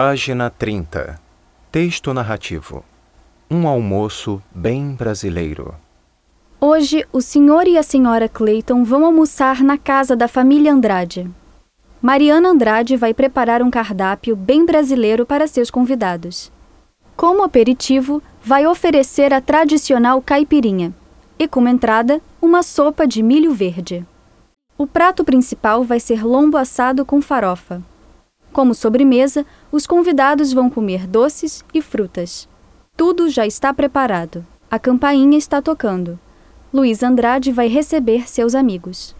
Página 30. Texto narrativo. Um almoço bem brasileiro. Hoje, o senhor e a senhora Clayton vão almoçar na casa da família Andrade. Mariana Andrade vai preparar um cardápio bem brasileiro para seus convidados. Como aperitivo, vai oferecer a tradicional caipirinha e, como entrada, uma sopa de milho verde. O prato principal vai ser lombo assado com farofa. Como sobremesa, os convidados vão comer doces e frutas. Tudo já está preparado. A campainha está tocando. Luiz Andrade vai receber seus amigos.